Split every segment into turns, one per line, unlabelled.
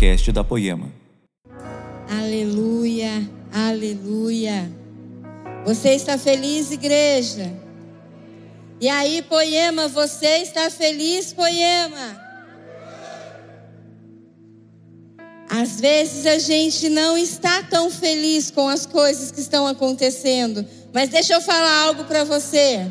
podcast da Poema.
Aleluia, aleluia. Você está feliz, igreja? E aí, Poema, você está feliz, Poema? Às vezes a gente não está tão feliz com as coisas que estão acontecendo, mas deixa eu falar algo para você.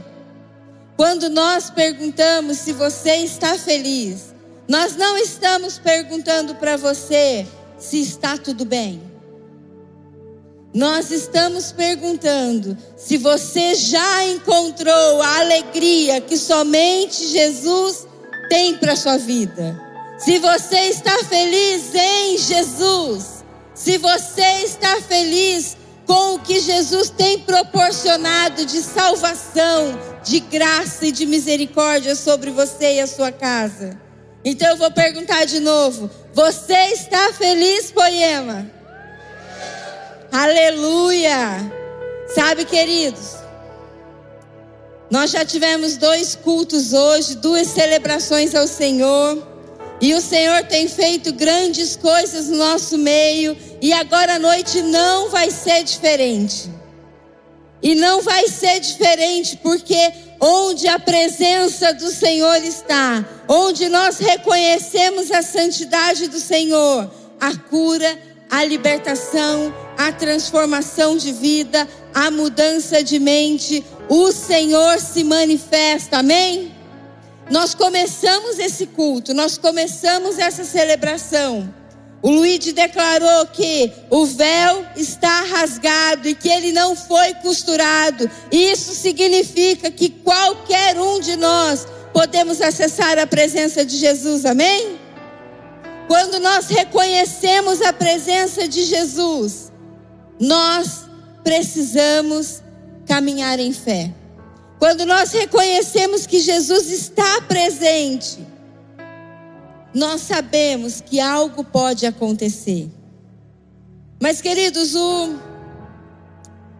Quando nós perguntamos se você está feliz, nós não estamos perguntando para você se está tudo bem. Nós estamos perguntando se você já encontrou a alegria que somente Jesus tem para sua vida. Se você está feliz em Jesus, se você está feliz com o que Jesus tem proporcionado de salvação, de graça e de misericórdia sobre você e a sua casa. Então eu vou perguntar de novo: você está feliz, poema? Aleluia! Sabe, queridos, nós já tivemos dois cultos hoje, duas celebrações ao Senhor. E o Senhor tem feito grandes coisas no nosso meio, e agora à noite não vai ser diferente. E não vai ser diferente, porque onde a presença do Senhor está, onde nós reconhecemos a santidade do Senhor, a cura, a libertação, a transformação de vida, a mudança de mente, o Senhor se manifesta, amém? Nós começamos esse culto, nós começamos essa celebração. O Luigi declarou que o véu está rasgado e que ele não foi costurado. Isso significa que qualquer um de nós podemos acessar a presença de Jesus, amém? Quando nós reconhecemos a presença de Jesus, nós precisamos caminhar em fé. Quando nós reconhecemos que Jesus está presente, nós sabemos que algo pode acontecer. Mas, queridos, o,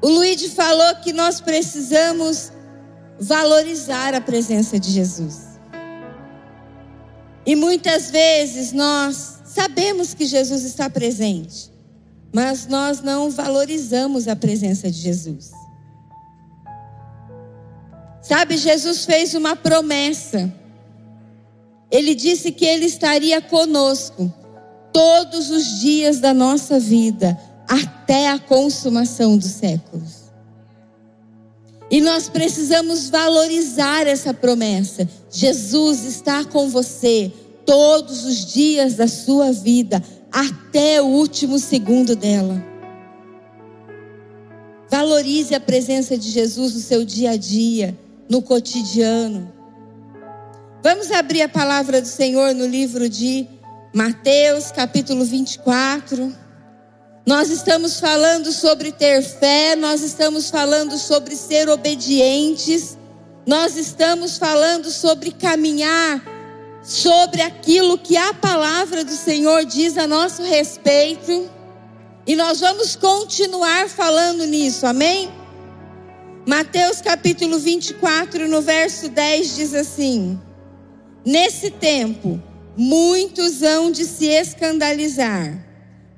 o Luigi falou que nós precisamos valorizar a presença de Jesus. E muitas vezes nós sabemos que Jesus está presente mas nós não valorizamos a presença de Jesus. Sabe, Jesus fez uma promessa. Ele disse que ele estaria conosco todos os dias da nossa vida, até a consumação dos séculos. E nós precisamos valorizar essa promessa. Jesus está com você todos os dias da sua vida, até o último segundo dela. Valorize a presença de Jesus no seu dia a dia, no cotidiano. Vamos abrir a palavra do Senhor no livro de Mateus, capítulo 24. Nós estamos falando sobre ter fé, nós estamos falando sobre ser obedientes, nós estamos falando sobre caminhar sobre aquilo que a palavra do Senhor diz a nosso respeito. E nós vamos continuar falando nisso, amém? Mateus capítulo 24, no verso 10 diz assim: Nesse tempo, muitos hão de se escandalizar,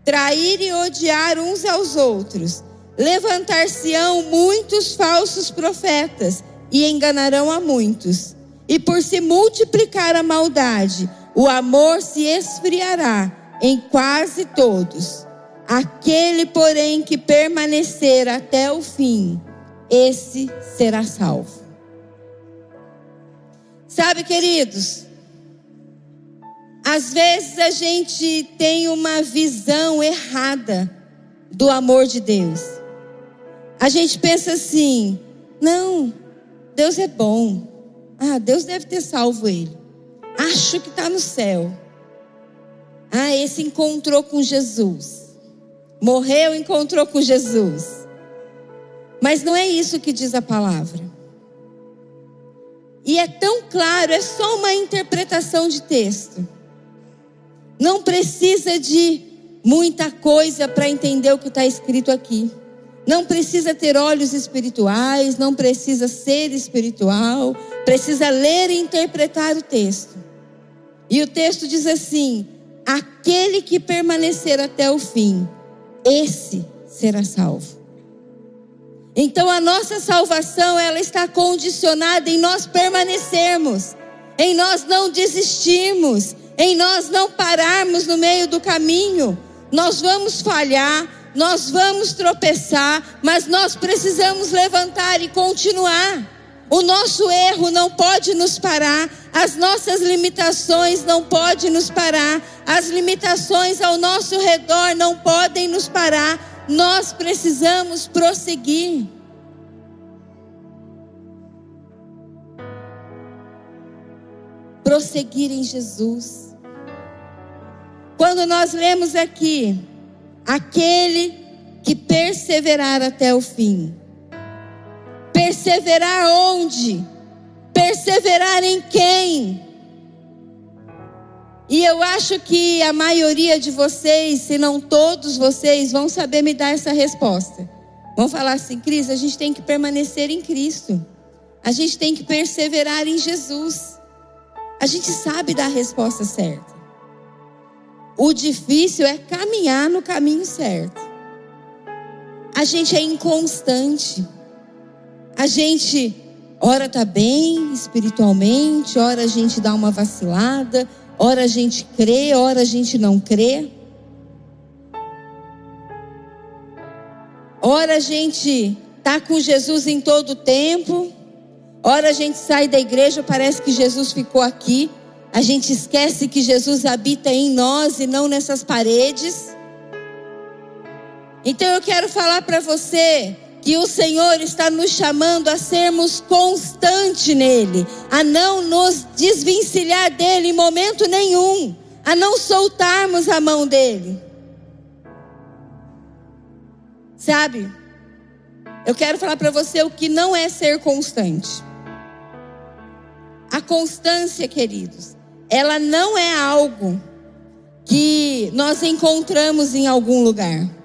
trair e odiar uns aos outros, levantar-se-ão muitos falsos profetas e enganarão a muitos. E por se multiplicar a maldade, o amor se esfriará em quase todos. Aquele, porém, que permanecer até o fim, esse será salvo. Sabe, queridos, às vezes a gente tem uma visão errada do amor de Deus. A gente pensa assim: não, Deus é bom. Ah, Deus deve ter salvo ele. Acho que está no céu. Ah, esse encontrou com Jesus. Morreu, encontrou com Jesus. Mas não é isso que diz a palavra. E é tão claro, é só uma interpretação de texto. Não precisa de muita coisa para entender o que está escrito aqui. Não precisa ter olhos espirituais, não precisa ser espiritual, precisa ler e interpretar o texto. E o texto diz assim: aquele que permanecer até o fim, esse será salvo. Então a nossa salvação, ela está condicionada em nós permanecermos, em nós não desistirmos, em nós não pararmos no meio do caminho. Nós vamos falhar, nós vamos tropeçar, mas nós precisamos levantar e continuar. O nosso erro não pode nos parar, as nossas limitações não podem nos parar, as limitações ao nosso redor não podem nos parar. Nós precisamos prosseguir. Prosseguir em Jesus. Quando nós lemos aqui, aquele que perseverar até o fim. Perseverar onde? Perseverar em quem? E eu acho que a maioria de vocês, se não todos vocês, vão saber me dar essa resposta. Vão falar assim, Cris, a gente tem que permanecer em Cristo. A gente tem que perseverar em Jesus. A gente sabe dar a resposta certa. O difícil é caminhar no caminho certo. A gente é inconstante. A gente, ora está bem espiritualmente, ora a gente dá uma vacilada, ora a gente crê, ora a gente não crê. Ora a gente está com Jesus em todo o tempo, ora a gente sai da igreja, parece que Jesus ficou aqui. A gente esquece que Jesus habita em nós e não nessas paredes. Então eu quero falar para você que o Senhor está nos chamando a sermos constantes nele, a não nos desvencilhar dele em momento nenhum, a não soltarmos a mão dele. Sabe? Eu quero falar para você o que não é ser constante. A constância, queridos, ela não é algo que nós encontramos em algum lugar.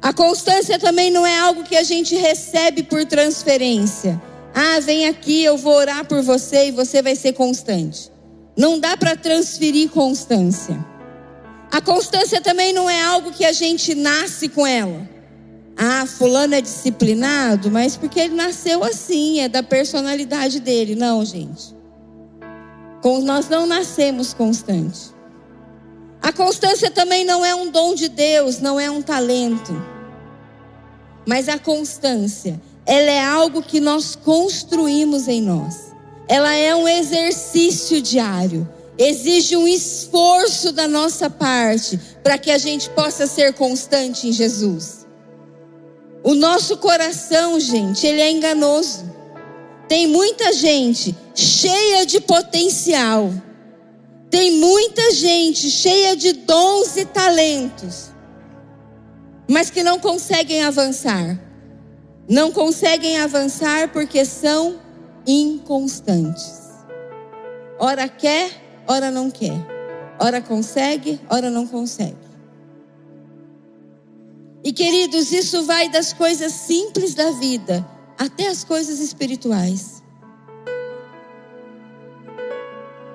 A constância também não é algo que a gente recebe por transferência. Ah, vem aqui, eu vou orar por você e você vai ser constante. Não dá para transferir constância. A constância também não é algo que a gente nasce com ela. Ah, fulano é disciplinado, mas porque ele nasceu assim, é da personalidade dele. Não, gente. Nós não nascemos constantes. A constância também não é um dom de Deus, não é um talento. Mas a constância, ela é algo que nós construímos em nós. Ela é um exercício diário. Exige um esforço da nossa parte para que a gente possa ser constante em Jesus. O nosso coração, gente, ele é enganoso. Tem muita gente cheia de potencial tem muita gente cheia de dons e talentos, mas que não conseguem avançar. Não conseguem avançar porque são inconstantes. Ora quer, ora não quer. Ora consegue, ora não consegue. E queridos, isso vai das coisas simples da vida até as coisas espirituais.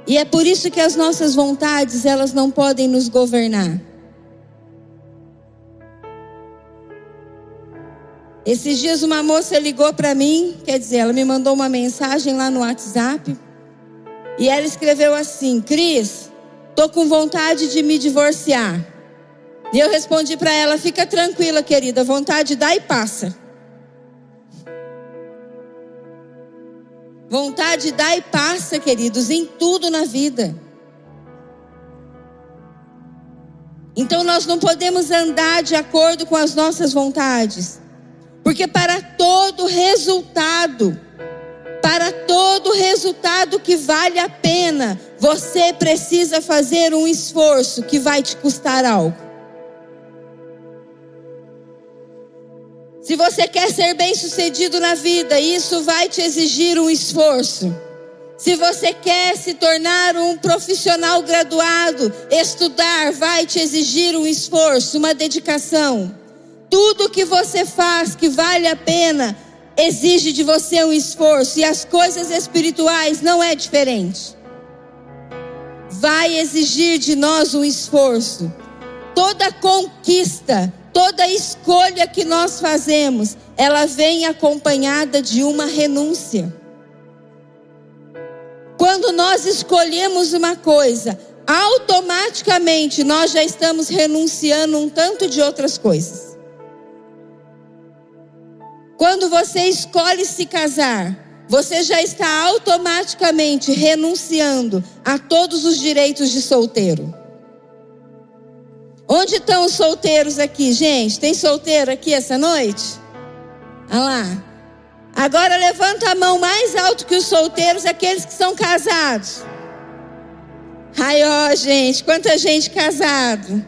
E é por isso que as nossas vontades, elas não podem nos governar. Esses dias uma moça ligou para mim, quer dizer, ela me mandou uma mensagem lá no WhatsApp. E ela escreveu assim: Cris, tô com vontade de me divorciar. E eu respondi para ela: fica tranquila, querida, vontade dá e passa. Vontade dá e passa, queridos, em tudo na vida. Então nós não podemos andar de acordo com as nossas vontades. Porque para todo resultado, para todo resultado que vale a pena, você precisa fazer um esforço que vai te custar algo. Se você quer ser bem-sucedido na vida, isso vai te exigir um esforço. Se você quer se tornar um profissional graduado, estudar vai te exigir um esforço, uma dedicação. Tudo que você faz que vale a pena exige de você um esforço, e as coisas espirituais não é diferente. vai exigir de nós um esforço. Toda conquista, toda escolha que nós fazemos, ela vem acompanhada de uma renúncia. Quando nós escolhemos uma coisa, automaticamente nós já estamos renunciando um tanto de outras coisas. Quando você escolhe se casar, você já está automaticamente renunciando a todos os direitos de solteiro. Onde estão os solteiros aqui, gente? Tem solteiro aqui essa noite? Olha lá. Agora levanta a mão mais alto que os solteiros, aqueles que são casados. Ai, ó, gente, quanta gente casado.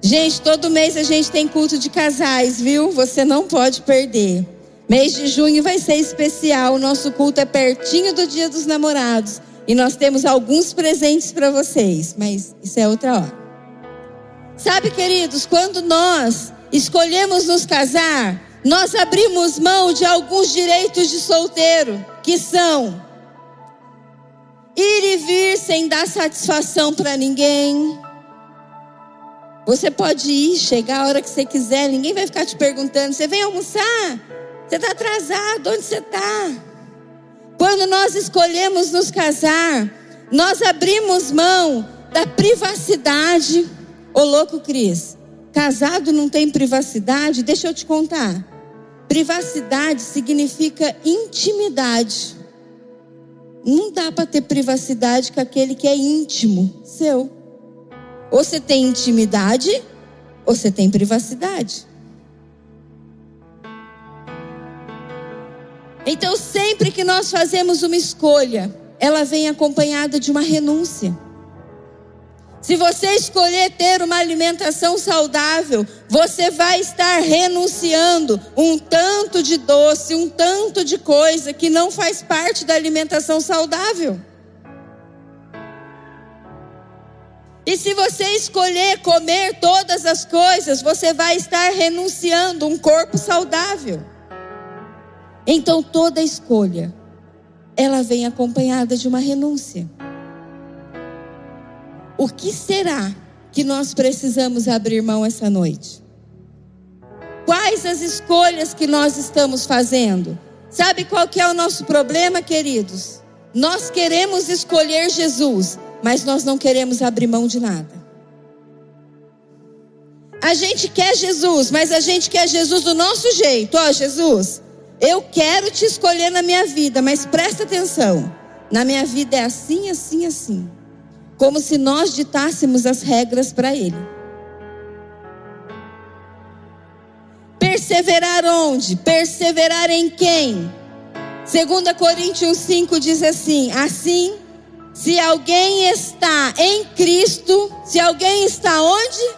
Gente, todo mês a gente tem culto de casais, viu? Você não pode perder. Mês de junho vai ser especial. O nosso culto é pertinho do Dia dos Namorados. E nós temos alguns presentes para vocês, mas isso é outra hora. Sabe, queridos, quando nós escolhemos nos casar, nós abrimos mão de alguns direitos de solteiro, que são ir e vir sem dar satisfação para ninguém. Você pode ir, chegar a hora que você quiser, ninguém vai ficar te perguntando: você vem almoçar? Você está atrasado, onde você está? Quando nós escolhemos nos casar, nós abrimos mão da privacidade. Ô louco, Cris, casado não tem privacidade? Deixa eu te contar. Privacidade significa intimidade. Não dá para ter privacidade com aquele que é íntimo seu. Ou você tem intimidade, ou você tem privacidade. Então, sempre que nós fazemos uma escolha, ela vem acompanhada de uma renúncia. Se você escolher ter uma alimentação saudável, você vai estar renunciando um tanto de doce, um tanto de coisa que não faz parte da alimentação saudável. E se você escolher comer todas as coisas, você vai estar renunciando um corpo saudável. Então toda escolha, ela vem acompanhada de uma renúncia. O que será que nós precisamos abrir mão essa noite? Quais as escolhas que nós estamos fazendo? Sabe qual que é o nosso problema, queridos? Nós queremos escolher Jesus, mas nós não queremos abrir mão de nada. A gente quer Jesus, mas a gente quer Jesus do nosso jeito. Ó, oh, Jesus, eu quero te escolher na minha vida, mas presta atenção. Na minha vida é assim, assim, assim como se nós ditássemos as regras para ele. Perseverar onde? Perseverar em quem? 2 Coríntios 5 diz assim: Assim, se alguém está em Cristo, se alguém está onde?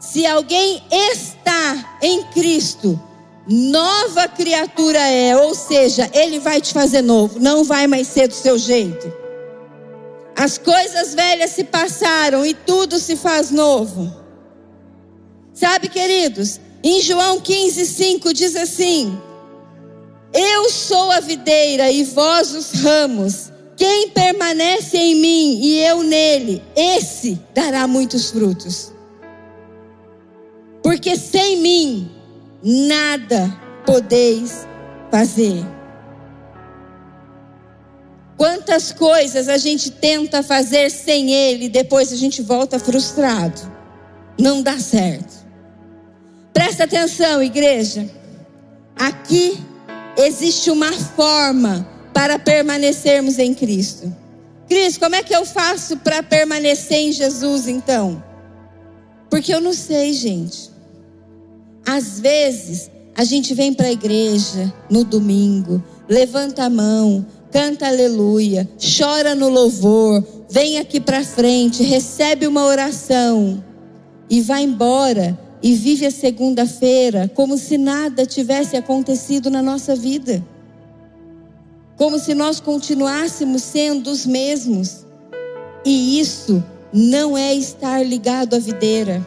Se alguém está em Cristo, nova criatura é, ou seja, ele vai te fazer novo, não vai mais ser do seu jeito. As coisas velhas se passaram e tudo se faz novo. Sabe, queridos, em João 15, 5 diz assim: Eu sou a videira e vós os ramos. Quem permanece em mim e eu nele, esse dará muitos frutos. Porque sem mim nada podeis fazer. Quantas coisas a gente tenta fazer sem Ele, depois a gente volta frustrado. Não dá certo. Presta atenção, igreja. Aqui existe uma forma para permanecermos em Cristo. Cristo, como é que eu faço para permanecer em Jesus então? Porque eu não sei, gente. Às vezes, a gente vem para a igreja no domingo, levanta a mão, canta aleluia, chora no louvor, vem aqui para frente, recebe uma oração e vai embora e vive a segunda-feira como se nada tivesse acontecido na nossa vida. Como se nós continuássemos sendo os mesmos. E isso não é estar ligado à videira.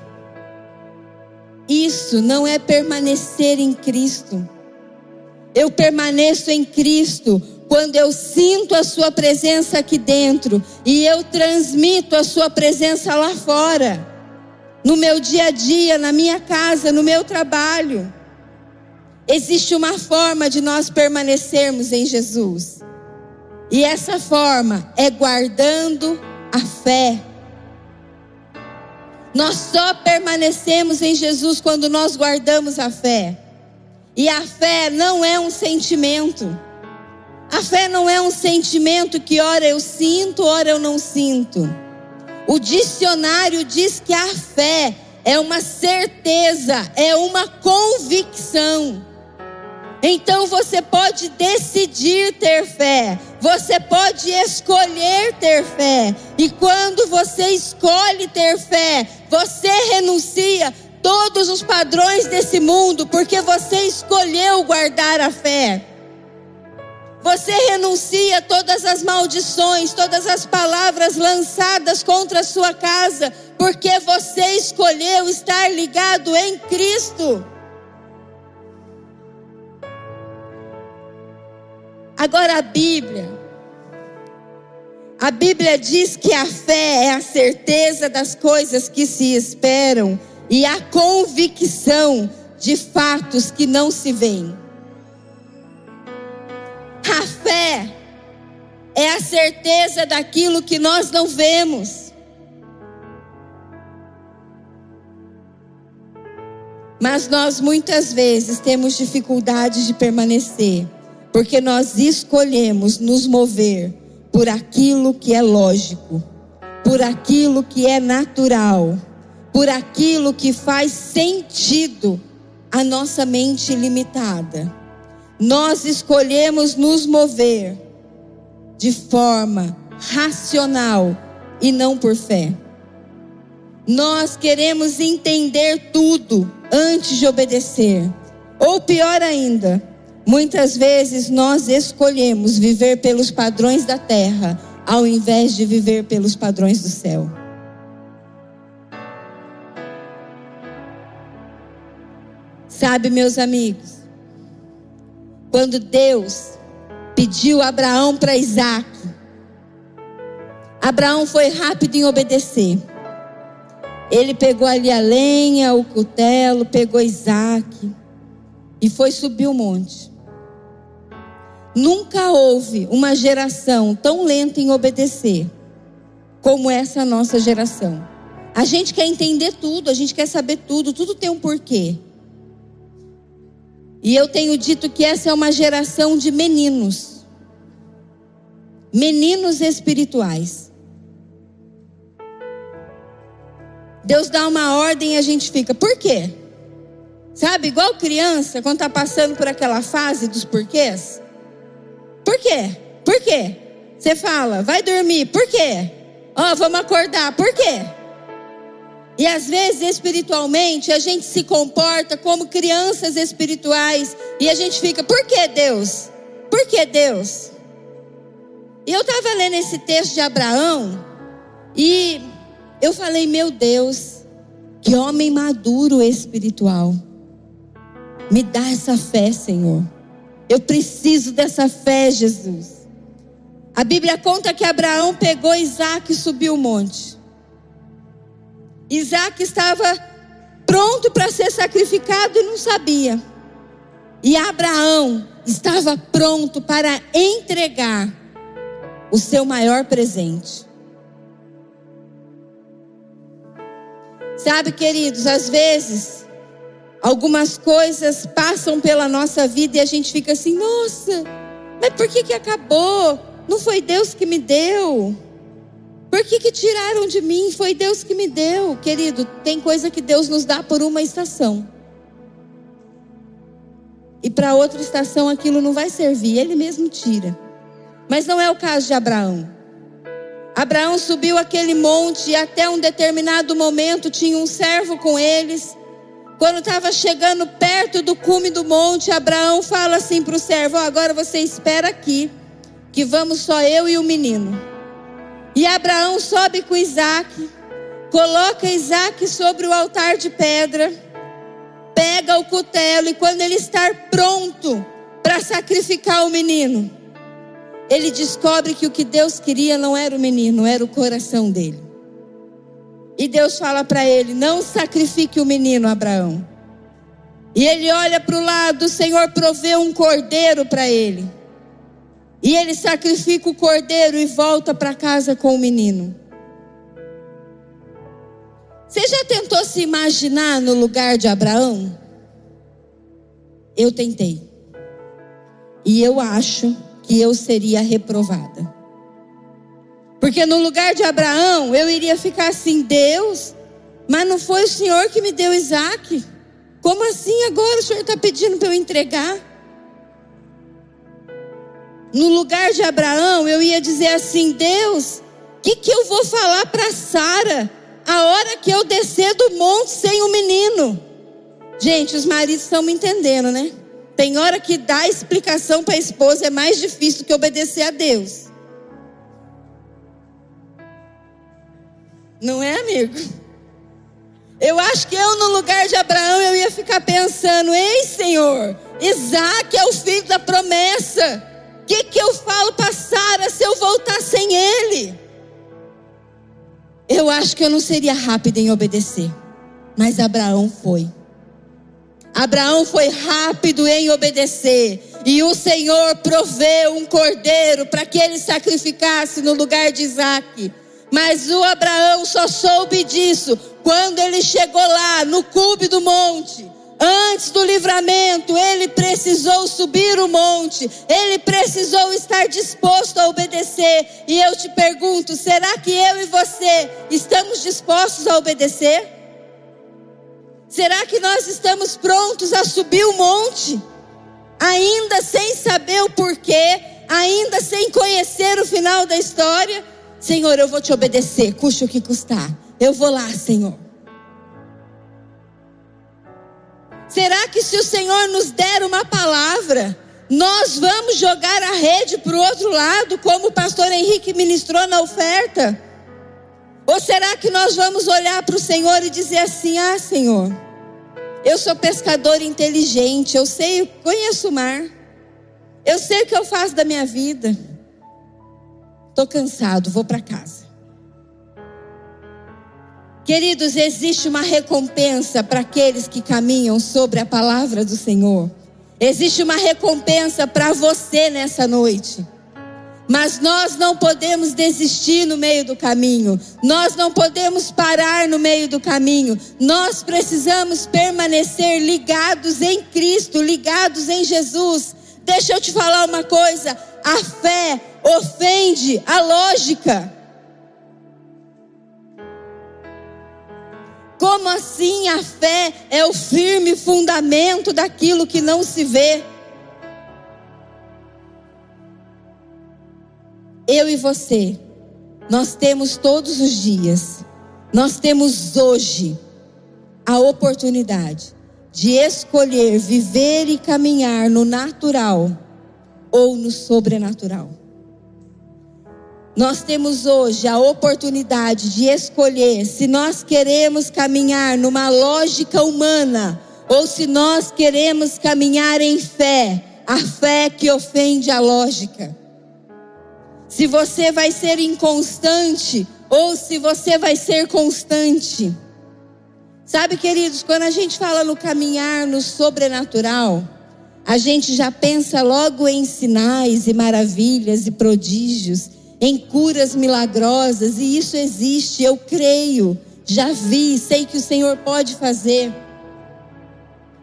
Isso não é permanecer em Cristo. Eu permaneço em Cristo quando eu sinto a Sua presença aqui dentro e eu transmito a Sua presença lá fora, no meu dia a dia, na minha casa, no meu trabalho. Existe uma forma de nós permanecermos em Jesus. E essa forma é guardando a fé. Nós só permanecemos em Jesus quando nós guardamos a fé. E a fé não é um sentimento. A fé não é um sentimento que ora eu sinto, ora eu não sinto. O dicionário diz que a fé é uma certeza, é uma convicção. Então você pode decidir ter fé, você pode escolher ter fé, e quando você escolhe ter fé, você renuncia todos os padrões desse mundo, porque você escolheu guardar a fé. Você renuncia todas as maldições, todas as palavras lançadas contra a sua casa, porque você escolheu estar ligado em Cristo. Agora a Bíblia. A Bíblia diz que a fé é a certeza das coisas que se esperam e a convicção de fatos que não se veem. É a certeza daquilo que nós não vemos. Mas nós muitas vezes temos dificuldade de permanecer porque nós escolhemos nos mover por aquilo que é lógico, por aquilo que é natural, por aquilo que faz sentido à nossa mente limitada. Nós escolhemos nos mover de forma racional e não por fé. Nós queremos entender tudo antes de obedecer. Ou pior ainda, Muitas vezes nós escolhemos viver pelos padrões da terra, ao invés de viver pelos padrões do céu. Sabe, meus amigos, quando Deus pediu Abraão para Isaac, Abraão foi rápido em obedecer. Ele pegou ali a lenha, o cutelo, pegou Isaac e foi subir o monte. Nunca houve uma geração tão lenta em obedecer como essa nossa geração. A gente quer entender tudo, a gente quer saber tudo, tudo tem um porquê. E eu tenho dito que essa é uma geração de meninos. Meninos espirituais. Deus dá uma ordem e a gente fica, por quê? Sabe, igual criança, quando está passando por aquela fase dos porquês. Por quê? Por quê? Você fala, vai dormir, por quê? Ó, oh, vamos acordar, por quê? E às vezes, espiritualmente, a gente se comporta como crianças espirituais e a gente fica, por que Deus? Por que Deus? E eu estava lendo esse texto de Abraão e eu falei, meu Deus, que homem maduro espiritual. Me dá essa fé, Senhor. Eu preciso dessa fé, Jesus. A Bíblia conta que Abraão pegou Isaac e subiu o monte. Isaac estava pronto para ser sacrificado e não sabia. E Abraão estava pronto para entregar o seu maior presente. Sabe, queridos, às vezes Algumas coisas passam pela nossa vida e a gente fica assim: nossa, mas por que, que acabou? Não foi Deus que me deu? Por que, que tiraram de mim? Foi Deus que me deu. Querido, tem coisa que Deus nos dá por uma estação. E para outra estação aquilo não vai servir, Ele mesmo tira. Mas não é o caso de Abraão. Abraão subiu aquele monte e até um determinado momento tinha um servo com eles. Quando estava chegando perto do cume do monte, Abraão fala assim para o servo: oh, Agora você espera aqui, que vamos só eu e o menino. E Abraão sobe com Isaac, coloca Isaac sobre o altar de pedra, pega o cutelo e quando ele está pronto para sacrificar o menino, ele descobre que o que Deus queria não era o menino, era o coração dele. E Deus fala para ele: Não sacrifique o menino, Abraão. E ele olha para o lado, o Senhor provê um cordeiro para ele. E ele sacrifica o cordeiro e volta para casa com o menino. Você já tentou se imaginar no lugar de Abraão? Eu tentei. E eu acho que eu seria reprovada. Porque no lugar de Abraão, eu iria ficar assim: Deus, mas não foi o Senhor que me deu Isaac? Como assim agora o Senhor está pedindo para eu entregar? No lugar de Abraão, eu ia dizer assim: Deus, o que, que eu vou falar para Sara a hora que eu descer do monte sem o menino? Gente, os maridos estão me entendendo, né? Tem hora que dar explicação para a esposa é mais difícil do que obedecer a Deus. Não é, amigo? Eu acho que eu, no lugar de Abraão, eu ia ficar pensando: ei, Senhor, Isaac é o filho da promessa. O que, que eu falo para Sara se eu voltar sem ele? Eu acho que eu não seria rápida em obedecer. Mas Abraão foi. Abraão foi rápido em obedecer. E o Senhor proveu um cordeiro para que ele sacrificasse no lugar de Isaac. Mas o Abraão só soube disso quando ele chegou lá no cume do monte. Antes do livramento, ele precisou subir o monte, ele precisou estar disposto a obedecer. E eu te pergunto: será que eu e você estamos dispostos a obedecer? Será que nós estamos prontos a subir o monte? Ainda sem saber o porquê, ainda sem conhecer o final da história? Senhor, eu vou te obedecer, custe o que custar. Eu vou lá, Senhor. Será que se o Senhor nos der uma palavra, nós vamos jogar a rede para o outro lado, como o pastor Henrique ministrou na oferta? Ou será que nós vamos olhar para o Senhor e dizer assim: Ah, Senhor, eu sou pescador inteligente, eu sei, eu conheço o mar, eu sei o que eu faço da minha vida. Estou cansado, vou para casa. Queridos, existe uma recompensa para aqueles que caminham sobre a palavra do Senhor. Existe uma recompensa para você nessa noite. Mas nós não podemos desistir no meio do caminho, nós não podemos parar no meio do caminho, nós precisamos permanecer ligados em Cristo, ligados em Jesus. Deixa eu te falar uma coisa: a fé ofende a lógica. Como assim a fé é o firme fundamento daquilo que não se vê? eu e você, nós temos todos os dias, nós temos hoje a oportunidade de escolher viver e caminhar no natural ou no sobrenatural. Nós temos hoje a oportunidade de escolher se nós queremos caminhar numa lógica humana ou se nós queremos caminhar em fé, a fé que ofende a lógica. Se você vai ser inconstante ou se você vai ser constante. Sabe, queridos, quando a gente fala no caminhar no sobrenatural, a gente já pensa logo em sinais e maravilhas e prodígios, em curas milagrosas, e isso existe, eu creio, já vi, sei que o Senhor pode fazer.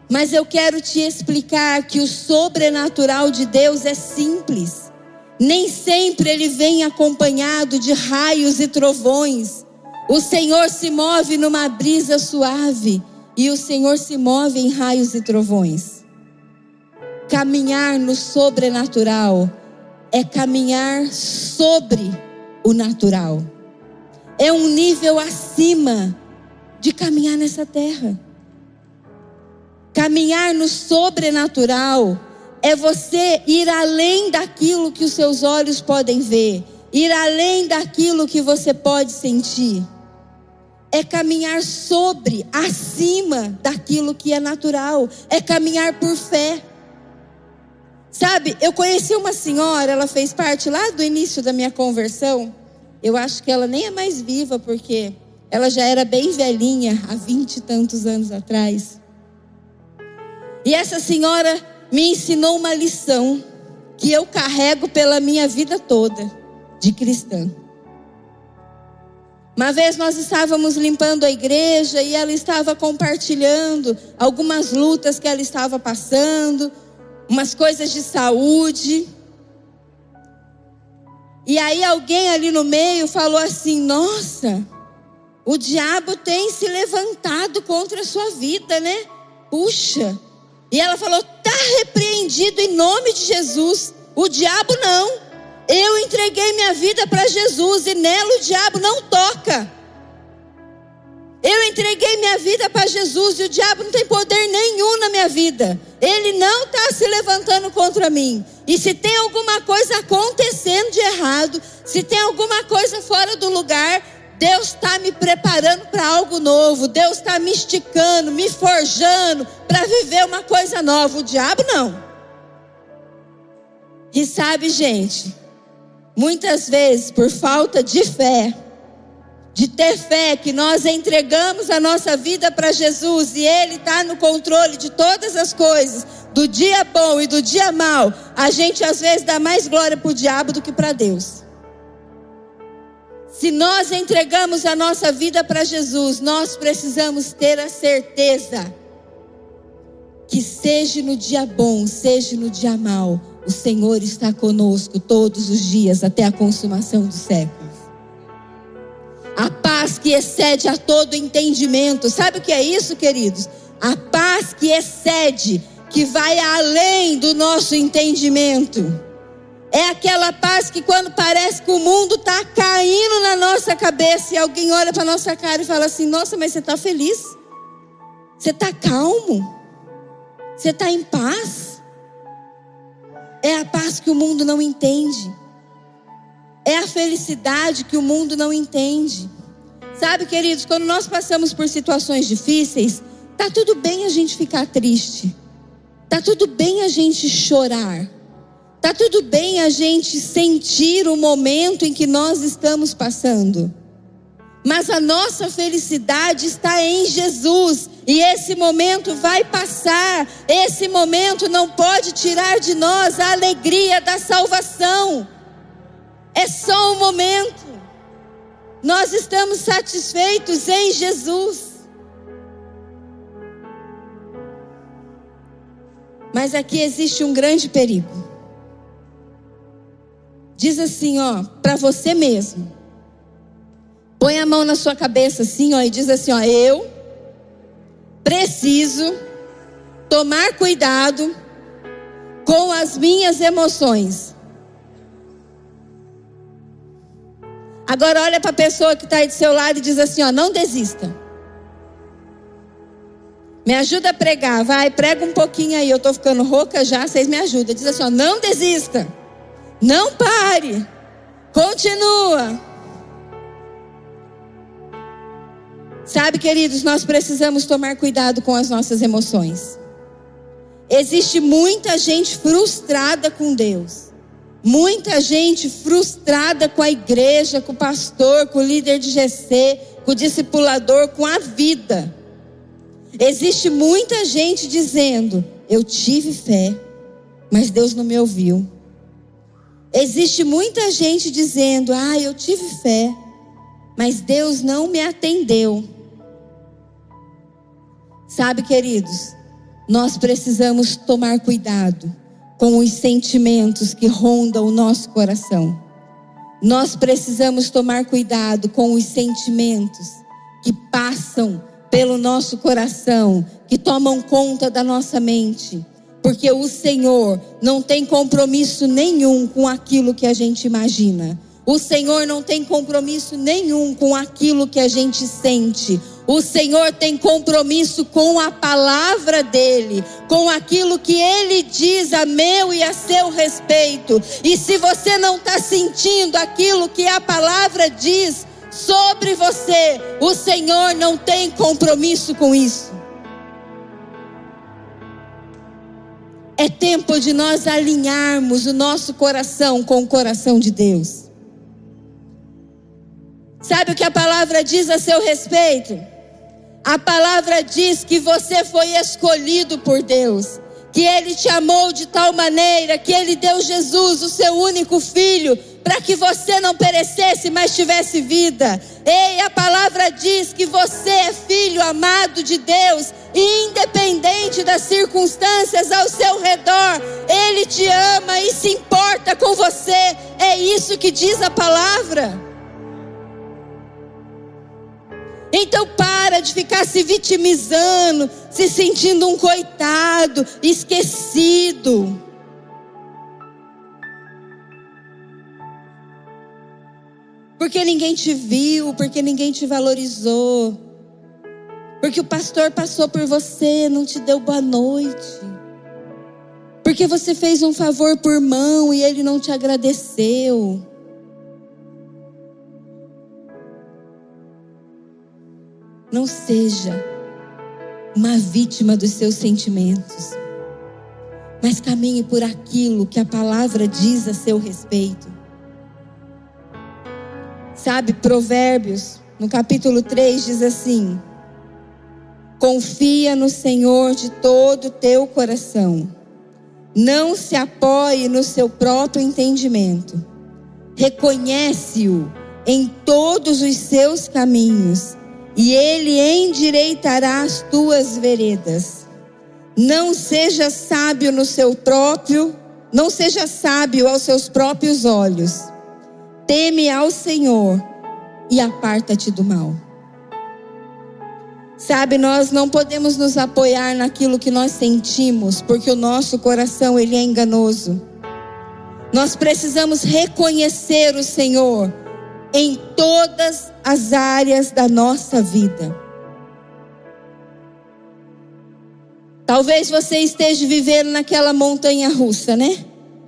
Mas eu quero te explicar que o sobrenatural de Deus é simples. Nem sempre ele vem acompanhado de raios e trovões. O Senhor se move numa brisa suave e o Senhor se move em raios e trovões. Caminhar no sobrenatural é caminhar sobre o natural. É um nível acima de caminhar nessa terra. Caminhar no sobrenatural é você ir além daquilo que os seus olhos podem ver, ir além daquilo que você pode sentir. É caminhar sobre, acima daquilo que é natural, é caminhar por fé. Sabe, eu conheci uma senhora, ela fez parte lá do início da minha conversão. Eu acho que ela nem é mais viva, porque ela já era bem velhinha, há vinte e tantos anos atrás. E essa senhora me ensinou uma lição que eu carrego pela minha vida toda de cristã. Uma vez nós estávamos limpando a igreja e ela estava compartilhando algumas lutas que ela estava passando, umas coisas de saúde. E aí alguém ali no meio falou assim: Nossa, o diabo tem se levantado contra a sua vida, né? Puxa. E ela falou: Está repreendido em nome de Jesus. O diabo não. Eu entreguei minha vida para Jesus e nela o diabo não toca. Eu entreguei minha vida para Jesus e o diabo não tem poder nenhum na minha vida. Ele não está se levantando contra mim. E se tem alguma coisa acontecendo de errado, se tem alguma coisa fora do lugar, Deus está me preparando para algo novo. Deus está me esticando, me forjando para viver uma coisa nova. O diabo não. E sabe, gente, Muitas vezes, por falta de fé, de ter fé que nós entregamos a nossa vida para Jesus e Ele está no controle de todas as coisas, do dia bom e do dia mal, a gente às vezes dá mais glória para o diabo do que para Deus. Se nós entregamos a nossa vida para Jesus, nós precisamos ter a certeza que seja no dia bom, seja no dia mal, o Senhor está conosco todos os dias até a consumação dos séculos. A paz que excede a todo entendimento. Sabe o que é isso, queridos? A paz que excede, que vai além do nosso entendimento. É aquela paz que quando parece que o mundo está caindo na nossa cabeça e alguém olha para nossa cara e fala assim: Nossa, mas você está feliz? Você está calmo? Você está em paz? É a paz que o mundo não entende. É a felicidade que o mundo não entende. Sabe, queridos, quando nós passamos por situações difíceis, tá tudo bem a gente ficar triste. Tá tudo bem a gente chorar. Tá tudo bem a gente sentir o momento em que nós estamos passando. Mas a nossa felicidade está em Jesus. E esse momento vai passar. Esse momento não pode tirar de nós a alegria da salvação. É só um momento. Nós estamos satisfeitos em Jesus. Mas aqui existe um grande perigo. Diz assim, ó, para você mesmo. Põe a mão na sua cabeça assim, ó, e diz assim, ó, eu preciso tomar cuidado com as minhas emoções. Agora olha para a pessoa que está aí do seu lado e diz assim, ó, não desista. Me ajuda a pregar, vai, prega um pouquinho aí, eu estou ficando rouca já, vocês me ajudam. Diz assim, ó, não desista. Não pare. Continua. Sabe, queridos, nós precisamos tomar cuidado com as nossas emoções. Existe muita gente frustrada com Deus. Muita gente frustrada com a igreja, com o pastor, com o líder de GC, com o discipulador, com a vida. Existe muita gente dizendo: Eu tive fé, mas Deus não me ouviu. Existe muita gente dizendo: Ah, eu tive fé, mas Deus não me atendeu. Sabe, queridos, nós precisamos tomar cuidado com os sentimentos que rondam o nosso coração. Nós precisamos tomar cuidado com os sentimentos que passam pelo nosso coração, que tomam conta da nossa mente. Porque o Senhor não tem compromisso nenhum com aquilo que a gente imagina. O Senhor não tem compromisso nenhum com aquilo que a gente sente. O Senhor tem compromisso com a palavra dele, com aquilo que ele diz a meu e a seu respeito. E se você não está sentindo aquilo que a palavra diz sobre você, o Senhor não tem compromisso com isso. É tempo de nós alinharmos o nosso coração com o coração de Deus. Sabe o que a palavra diz a seu respeito? A palavra diz que você foi escolhido por Deus, que Ele te amou de tal maneira que Ele deu Jesus, o seu único filho, para que você não perecesse, mas tivesse vida. Ei, a palavra diz que você é filho amado de Deus, independente das circunstâncias ao seu redor, Ele te ama e se importa com você. É isso que diz a palavra. Então para de ficar se vitimizando, se sentindo um coitado, esquecido. Porque ninguém te viu, porque ninguém te valorizou. Porque o pastor passou por você, não te deu boa noite. Porque você fez um favor por irmão e ele não te agradeceu. Não seja uma vítima dos seus sentimentos, mas caminhe por aquilo que a palavra diz a seu respeito. Sabe, Provérbios, no capítulo 3, diz assim: Confia no Senhor de todo o teu coração, não se apoie no seu próprio entendimento, reconhece-o em todos os seus caminhos e ele endireitará as tuas veredas. Não seja sábio no seu próprio, não seja sábio aos seus próprios olhos. Teme ao Senhor e aparta-te do mal. Sabe, nós não podemos nos apoiar naquilo que nós sentimos, porque o nosso coração ele é enganoso. Nós precisamos reconhecer o Senhor em todas as áreas da nossa vida. Talvez você esteja vivendo naquela montanha russa, né?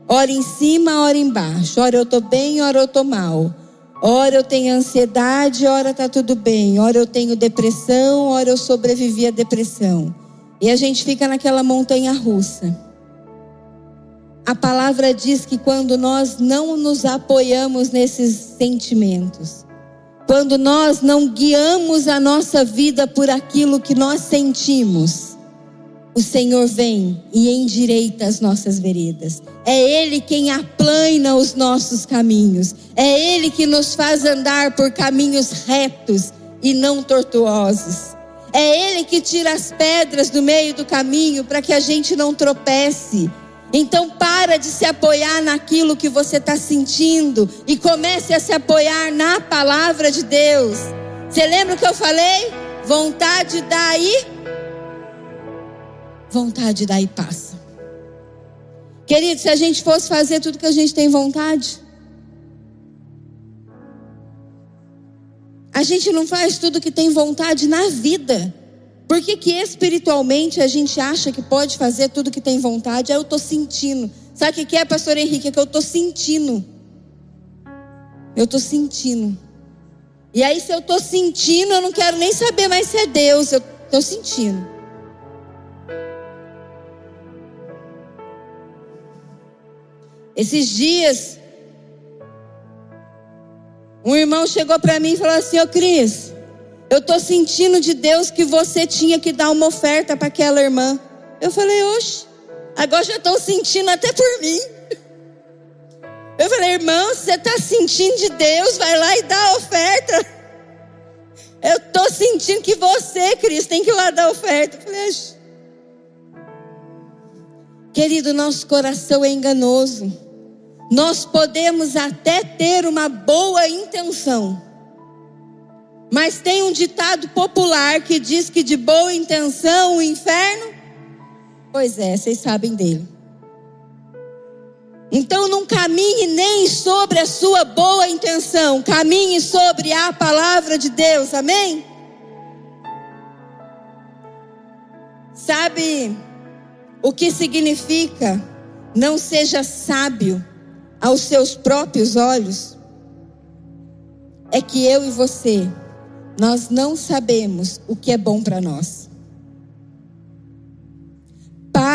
Ora em cima, ora embaixo. Ora eu estou bem, ora eu estou mal. Ora eu tenho ansiedade, ora está tudo bem. Ora eu tenho depressão, ora eu sobrevivi à depressão. E a gente fica naquela montanha russa. A palavra diz que quando nós não nos apoiamos nesses sentimentos, quando nós não guiamos a nossa vida por aquilo que nós sentimos, o Senhor vem e endireita as nossas veredas. É Ele quem aplana os nossos caminhos. É Ele que nos faz andar por caminhos retos e não tortuosos. É Ele que tira as pedras do meio do caminho para que a gente não tropece. Então para de se apoiar naquilo que você está sentindo e comece a se apoiar na palavra de Deus. Você lembra o que eu falei? Vontade daí, vontade daí passa. Querido, se a gente fosse fazer tudo que a gente tem vontade, a gente não faz tudo que tem vontade na vida. Por que, que espiritualmente a gente acha que pode fazer tudo que tem vontade? Aí eu estou sentindo. Sabe o que é, pastor Henrique? É que eu estou sentindo. Eu estou sentindo. E aí, se eu estou sentindo, eu não quero nem saber mais se é Deus. Eu estou sentindo. Esses dias, um irmão chegou para mim e falou assim: Ô Cris, eu estou sentindo de Deus que você tinha que dar uma oferta para aquela irmã. Eu falei, oxe, agora já estou sentindo até por mim. Eu falei, irmão, você está sentindo de Deus, vai lá e dá a oferta. Eu estou sentindo que você, Cristo, tem que ir lá dar a oferta. Eu falei, oxe. Querido, nosso coração é enganoso. Nós podemos até ter uma boa intenção mas tem um ditado popular que diz que de boa intenção o inferno. Pois é, vocês sabem dele. Então não caminhe nem sobre a sua boa intenção, caminhe sobre a palavra de Deus, amém? Sabe o que significa não seja sábio aos seus próprios olhos? É que eu e você nós não sabemos o que é bom para nós.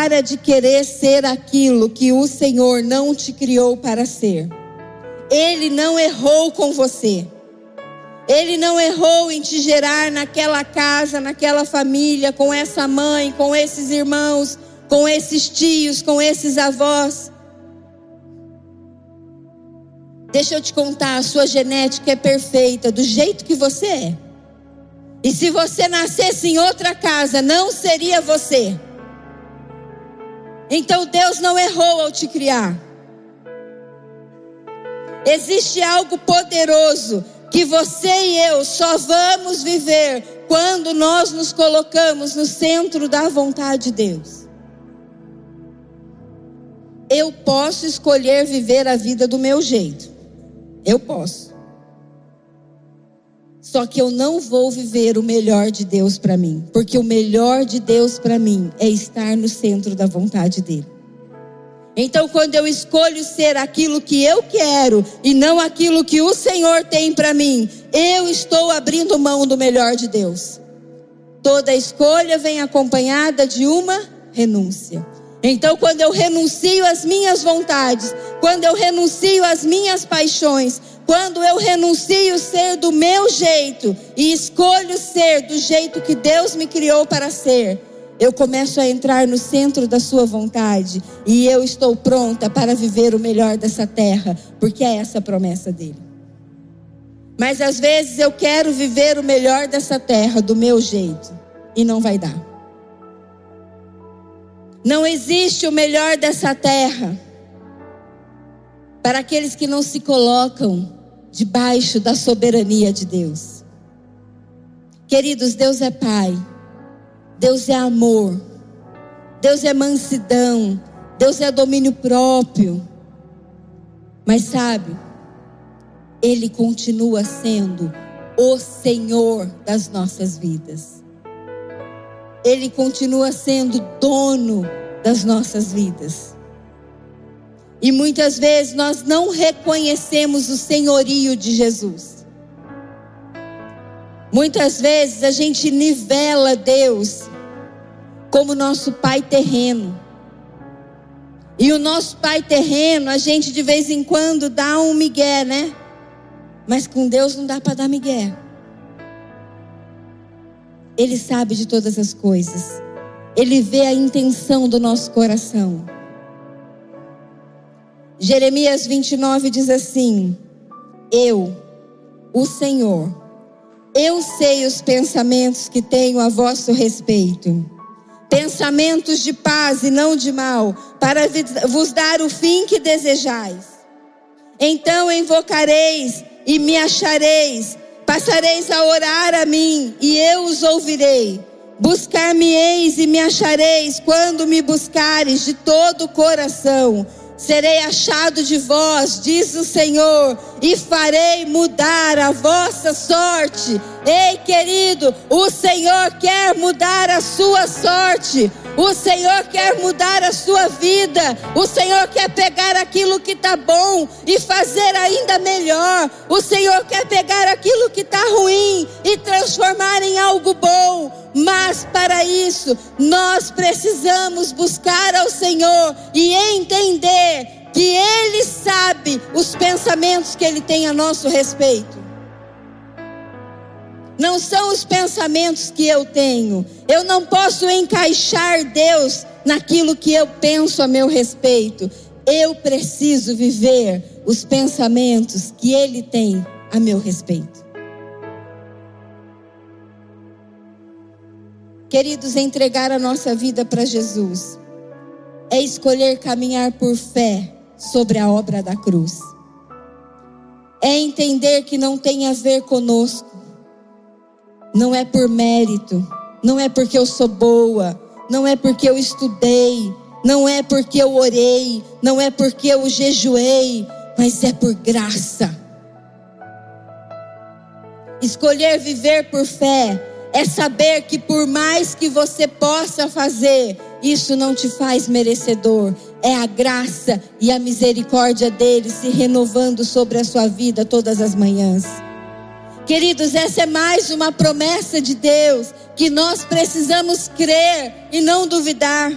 para de querer ser aquilo que o Senhor não te criou para ser. Ele não errou com você. Ele não errou em te gerar naquela casa, naquela família, com essa mãe, com esses irmãos, com esses tios, com esses avós. Deixa eu te contar, a sua genética é perfeita do jeito que você é. E se você nascesse em outra casa, não seria você. Então Deus não errou ao te criar. Existe algo poderoso que você e eu só vamos viver quando nós nos colocamos no centro da vontade de Deus. Eu posso escolher viver a vida do meu jeito. Eu posso. Só que eu não vou viver o melhor de Deus para mim, porque o melhor de Deus para mim é estar no centro da vontade dele. Então, quando eu escolho ser aquilo que eu quero e não aquilo que o Senhor tem para mim, eu estou abrindo mão do melhor de Deus. Toda escolha vem acompanhada de uma renúncia. Então, quando eu renuncio às minhas vontades, quando eu renuncio às minhas paixões, quando eu renuncio ser do meu jeito e escolho ser do jeito que Deus me criou para ser, eu começo a entrar no centro da sua vontade e eu estou pronta para viver o melhor dessa terra, porque é essa a promessa dele. Mas às vezes eu quero viver o melhor dessa terra do meu jeito e não vai dar. Não existe o melhor dessa terra para aqueles que não se colocam debaixo da soberania de Deus. Queridos, Deus é Pai. Deus é amor. Deus é mansidão. Deus é domínio próprio. Mas sabe, Ele continua sendo o Senhor das nossas vidas. Ele continua sendo dono das nossas vidas. E muitas vezes nós não reconhecemos o senhorio de Jesus. Muitas vezes a gente nivela Deus como nosso pai terreno. E o nosso pai terreno, a gente de vez em quando dá um migué, né? Mas com Deus não dá para dar migué. Ele sabe de todas as coisas. Ele vê a intenção do nosso coração. Jeremias 29 diz assim: Eu, o Senhor, eu sei os pensamentos que tenho a vosso respeito. Pensamentos de paz e não de mal, para vos dar o fim que desejais. Então invocareis e me achareis, passareis a orar a mim e eu os ouvirei. Buscar-me-eis e me achareis quando me buscares de todo o coração serei achado de vós, diz o Senhor, e farei mudar a vossa sorte. Ei, querido, o Senhor quer mudar a sua sorte. O Senhor quer mudar a sua vida. O Senhor quer pegar aquilo que está bom e fazer ainda melhor. O Senhor quer pegar aquilo que está ruim transformar em algo bom. Mas para isso, nós precisamos buscar ao Senhor e entender que Ele sabe os pensamentos que Ele tem a nosso respeito. Não são os pensamentos que eu tenho. Eu não posso encaixar Deus naquilo que eu penso a meu respeito. Eu preciso viver os pensamentos que Ele tem a meu respeito. Queridos, entregar a nossa vida para Jesus é escolher caminhar por fé sobre a obra da cruz. É entender que não tem a ver conosco, não é por mérito, não é porque eu sou boa, não é porque eu estudei, não é porque eu orei, não é porque eu jejuei, mas é por graça. Escolher viver por fé é saber que por mais que você possa fazer, isso não te faz merecedor. É a graça e a misericórdia dele se renovando sobre a sua vida todas as manhãs. Queridos, essa é mais uma promessa de Deus que nós precisamos crer e não duvidar.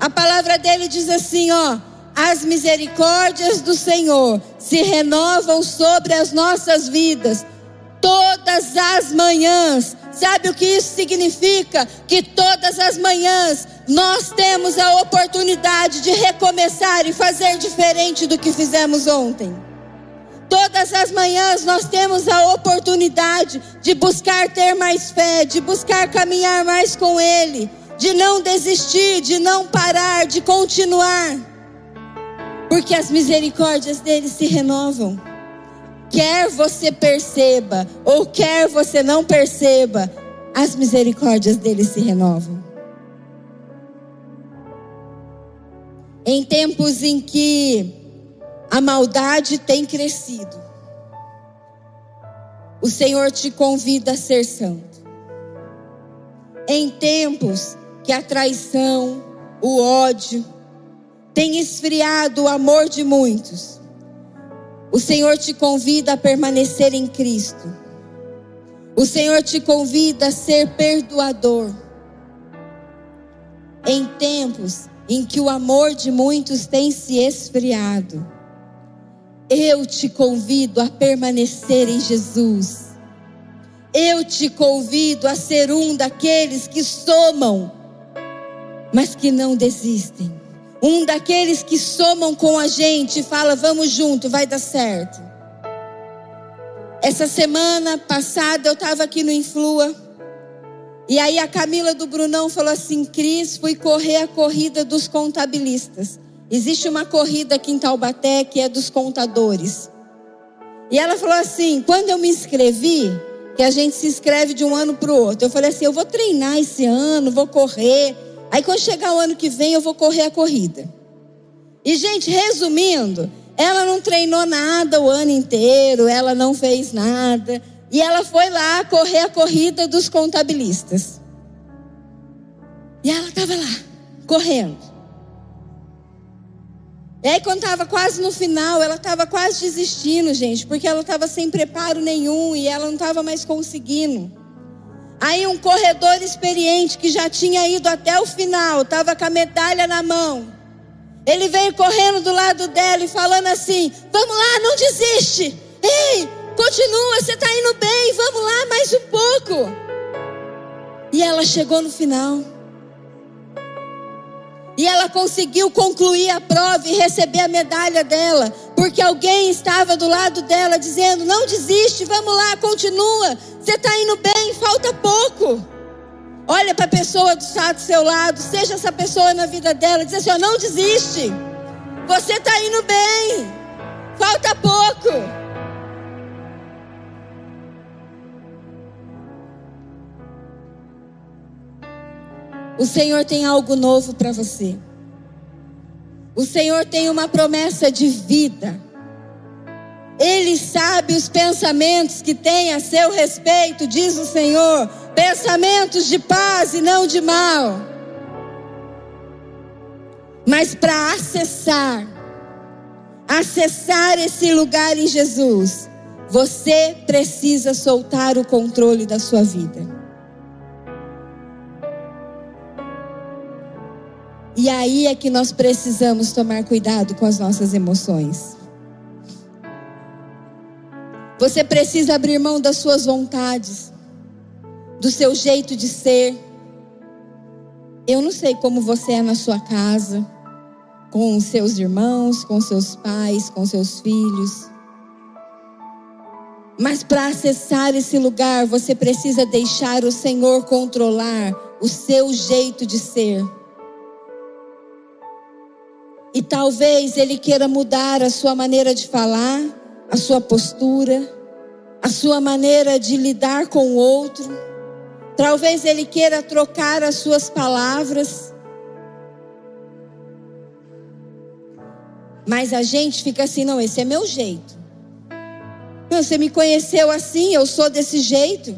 A palavra dele diz assim, ó: as misericórdias do Senhor se renovam sobre as nossas vidas todas as manhãs. Sabe o que isso significa? Que todas as manhãs nós temos a oportunidade de recomeçar e fazer diferente do que fizemos ontem. Todas as manhãs nós temos a oportunidade de buscar ter mais fé, de buscar caminhar mais com Ele, de não desistir, de não parar, de continuar. Porque as misericórdias dele se renovam. Quer você perceba ou quer você não perceba, as misericórdias dele se renovam. Em tempos em que a maldade tem crescido, o Senhor te convida a ser santo. Em tempos que a traição, o ódio, tem esfriado o amor de muitos, o Senhor te convida a permanecer em Cristo. O Senhor te convida a ser perdoador. Em tempos em que o amor de muitos tem se esfriado, eu te convido a permanecer em Jesus. Eu te convido a ser um daqueles que somam, mas que não desistem. Um daqueles que somam com a gente fala: vamos junto, vai dar certo. Essa semana passada eu estava aqui no Influa. E aí a Camila do Brunão falou assim: Cris, fui correr a corrida dos contabilistas. Existe uma corrida aqui em Taubaté que é dos contadores. E ela falou assim: quando eu me inscrevi, que a gente se inscreve de um ano para o outro, eu falei assim: eu vou treinar esse ano, vou correr. Aí quando chegar o ano que vem, eu vou correr a corrida. E, gente, resumindo, ela não treinou nada o ano inteiro, ela não fez nada. E ela foi lá correr a corrida dos contabilistas. E ela estava lá, correndo. E aí, quando estava quase no final, ela estava quase desistindo, gente, porque ela estava sem preparo nenhum e ela não estava mais conseguindo. Aí um corredor experiente que já tinha ido até o final, estava com a medalha na mão. Ele veio correndo do lado dela e falando assim: Vamos lá, não desiste. Ei, continua, você está indo bem, vamos lá mais um pouco. E ela chegou no final. E ela conseguiu concluir a prova e receber a medalha dela, porque alguém estava do lado dela dizendo: Não desiste, vamos lá, continua. Você está indo bem, falta pouco. Olha para a pessoa do seu lado, seja essa pessoa na vida dela, diz assim: Não desiste. Você está indo bem, falta pouco. O Senhor tem algo novo para você. O Senhor tem uma promessa de vida. Ele sabe os pensamentos que tem a seu respeito, diz o Senhor, pensamentos de paz e não de mal. Mas para acessar, acessar esse lugar em Jesus, você precisa soltar o controle da sua vida. E aí é que nós precisamos tomar cuidado com as nossas emoções. Você precisa abrir mão das suas vontades, do seu jeito de ser. Eu não sei como você é na sua casa, com os seus irmãos, com seus pais, com seus filhos. Mas para acessar esse lugar, você precisa deixar o Senhor controlar o seu jeito de ser. E talvez ele queira mudar a sua maneira de falar, a sua postura, a sua maneira de lidar com o outro. Talvez ele queira trocar as suas palavras. Mas a gente fica assim, não, esse é meu jeito. Não, você me conheceu assim, eu sou desse jeito.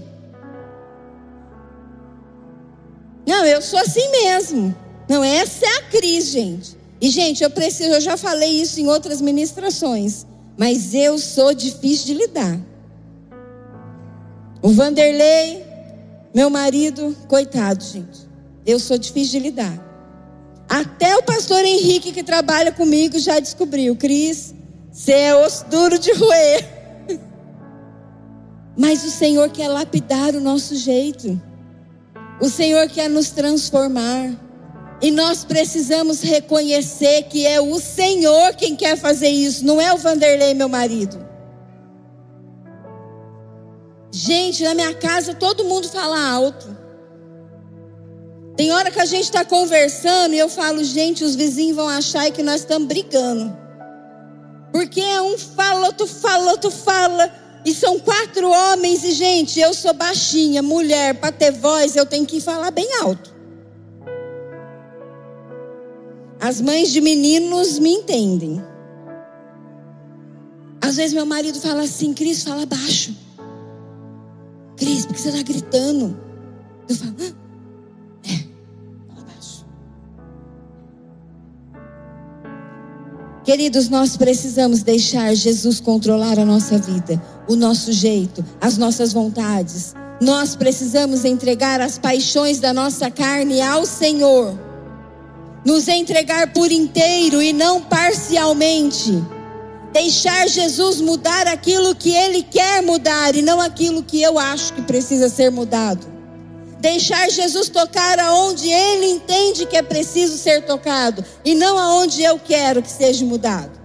Não, eu sou assim mesmo. Não, essa é a Cris, gente. E, gente, eu preciso, eu já falei isso em outras ministrações, mas eu sou difícil de lidar. O Vanderlei, meu marido, coitado, gente. Eu sou difícil de lidar. Até o pastor Henrique, que trabalha comigo, já descobriu. Cris, você é osso duro de roer. Mas o Senhor quer lapidar o nosso jeito. O Senhor quer nos transformar. E nós precisamos reconhecer que é o Senhor quem quer fazer isso, não é o Vanderlei, meu marido. Gente, na minha casa todo mundo fala alto. Tem hora que a gente está conversando e eu falo, gente, os vizinhos vão achar que nós estamos brigando. Porque é um fala, outro fala, outro fala. E são quatro homens, e gente, eu sou baixinha, mulher, para ter voz, eu tenho que falar bem alto. As mães de meninos me entendem. Às vezes meu marido fala assim, Cris, fala baixo. Cris, por que você está gritando? Eu falo, Hã? Queridos, nós precisamos deixar Jesus controlar a nossa vida, o nosso jeito, as nossas vontades. Nós precisamos entregar as paixões da nossa carne ao Senhor. Nos entregar por inteiro e não parcialmente. Deixar Jesus mudar aquilo que Ele quer mudar e não aquilo que eu acho que precisa ser mudado. Deixar Jesus tocar aonde ele entende que é preciso ser tocado e não aonde eu quero que seja mudado.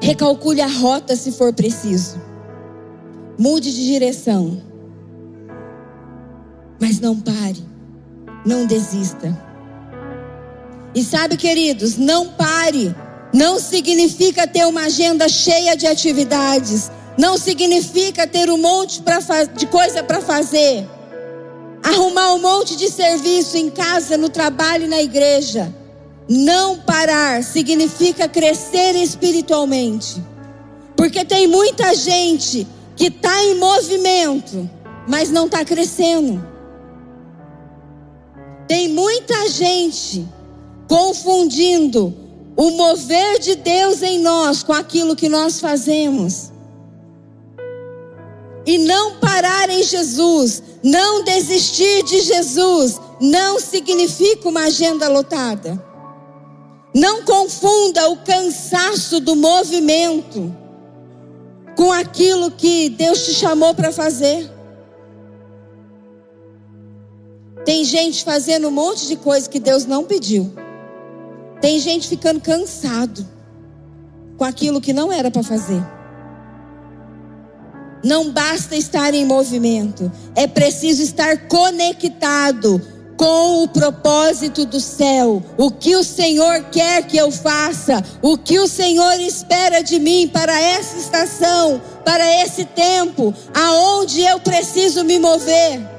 Recalcule a rota se for preciso. Mude de direção. Mas não pare. Não desista. E sabe, queridos, não pare. Não significa ter uma agenda cheia de atividades não significa ter um monte de coisa para fazer, arrumar um monte de serviço em casa, no trabalho e na igreja. Não parar significa crescer espiritualmente, porque tem muita gente que está em movimento, mas não está crescendo. Tem muita gente confundindo o mover de Deus em nós com aquilo que nós fazemos e não parar em Jesus, não desistir de Jesus, não significa uma agenda lotada. Não confunda o cansaço do movimento com aquilo que Deus te chamou para fazer. Tem gente fazendo um monte de coisa que Deus não pediu. Tem gente ficando cansado com aquilo que não era para fazer. Não basta estar em movimento, é preciso estar conectado com o propósito do céu. O que o Senhor quer que eu faça, o que o Senhor espera de mim para essa estação, para esse tempo, aonde eu preciso me mover.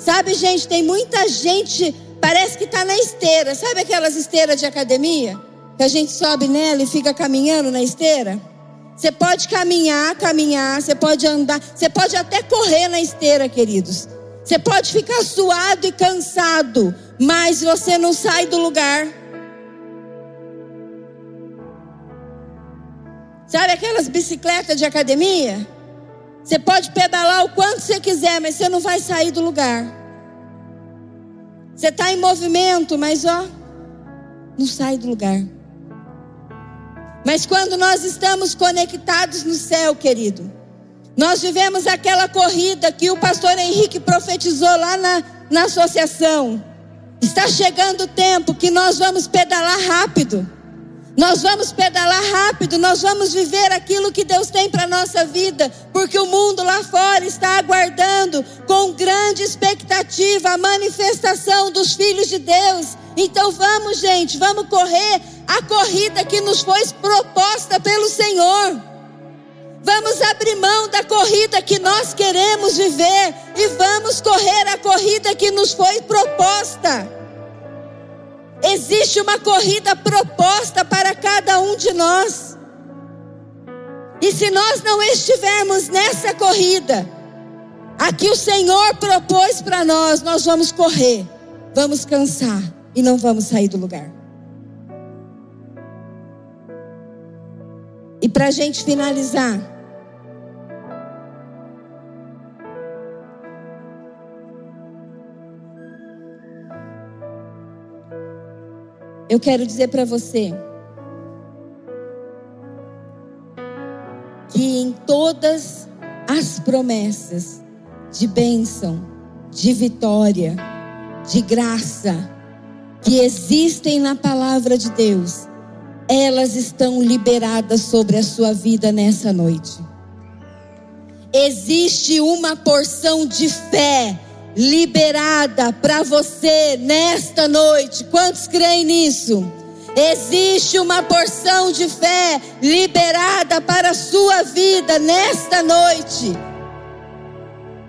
Sabe, gente, tem muita gente, parece que está na esteira. Sabe aquelas esteiras de academia? Que a gente sobe nela e fica caminhando na esteira? Você pode caminhar, caminhar, você pode andar, você pode até correr na esteira, queridos. Você pode ficar suado e cansado, mas você não sai do lugar. Sabe aquelas bicicletas de academia? Você pode pedalar o quanto você quiser, mas você não vai sair do lugar. Você está em movimento, mas ó, não sai do lugar. Mas quando nós estamos conectados no céu, querido, nós vivemos aquela corrida que o pastor Henrique profetizou lá na, na associação. Está chegando o tempo que nós vamos pedalar rápido. Nós vamos pedalar rápido, nós vamos viver aquilo que Deus tem para a nossa vida, porque o mundo lá fora está aguardando com grande expectativa a manifestação dos filhos de Deus. Então vamos, gente, vamos correr a corrida que nos foi proposta pelo Senhor. Vamos abrir mão da corrida que nós queremos viver e vamos correr a corrida que nos foi proposta. Existe uma corrida proposta para cada um de nós. E se nós não estivermos nessa corrida, a que o Senhor propôs para nós, nós vamos correr, vamos cansar e não vamos sair do lugar. E para a gente finalizar, eu quero dizer para você que em todas as promessas de bênção, de vitória, de graça que existem na palavra de Deus, elas estão liberadas sobre a sua vida nessa noite. Existe uma porção de fé liberada para você nesta noite. Quantos creem nisso? Existe uma porção de fé liberada para a sua vida nesta noite.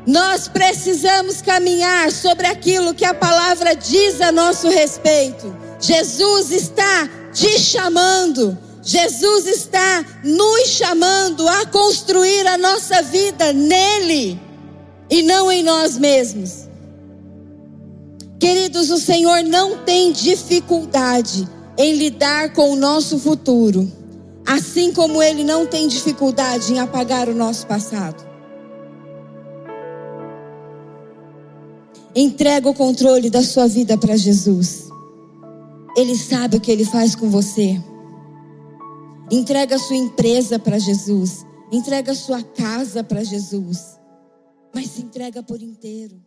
Nós precisamos caminhar sobre aquilo que a palavra diz a nosso respeito. Jesus está te chamando. Jesus está nos chamando a construir a nossa vida nele e não em nós mesmos. Queridos, o Senhor não tem dificuldade em lidar com o nosso futuro, assim como Ele não tem dificuldade em apagar o nosso passado. Entrega o controle da sua vida para Jesus. Ele sabe o que Ele faz com você. Entrega a sua empresa para Jesus. Entrega a sua casa para Jesus mas se entrega por inteiro.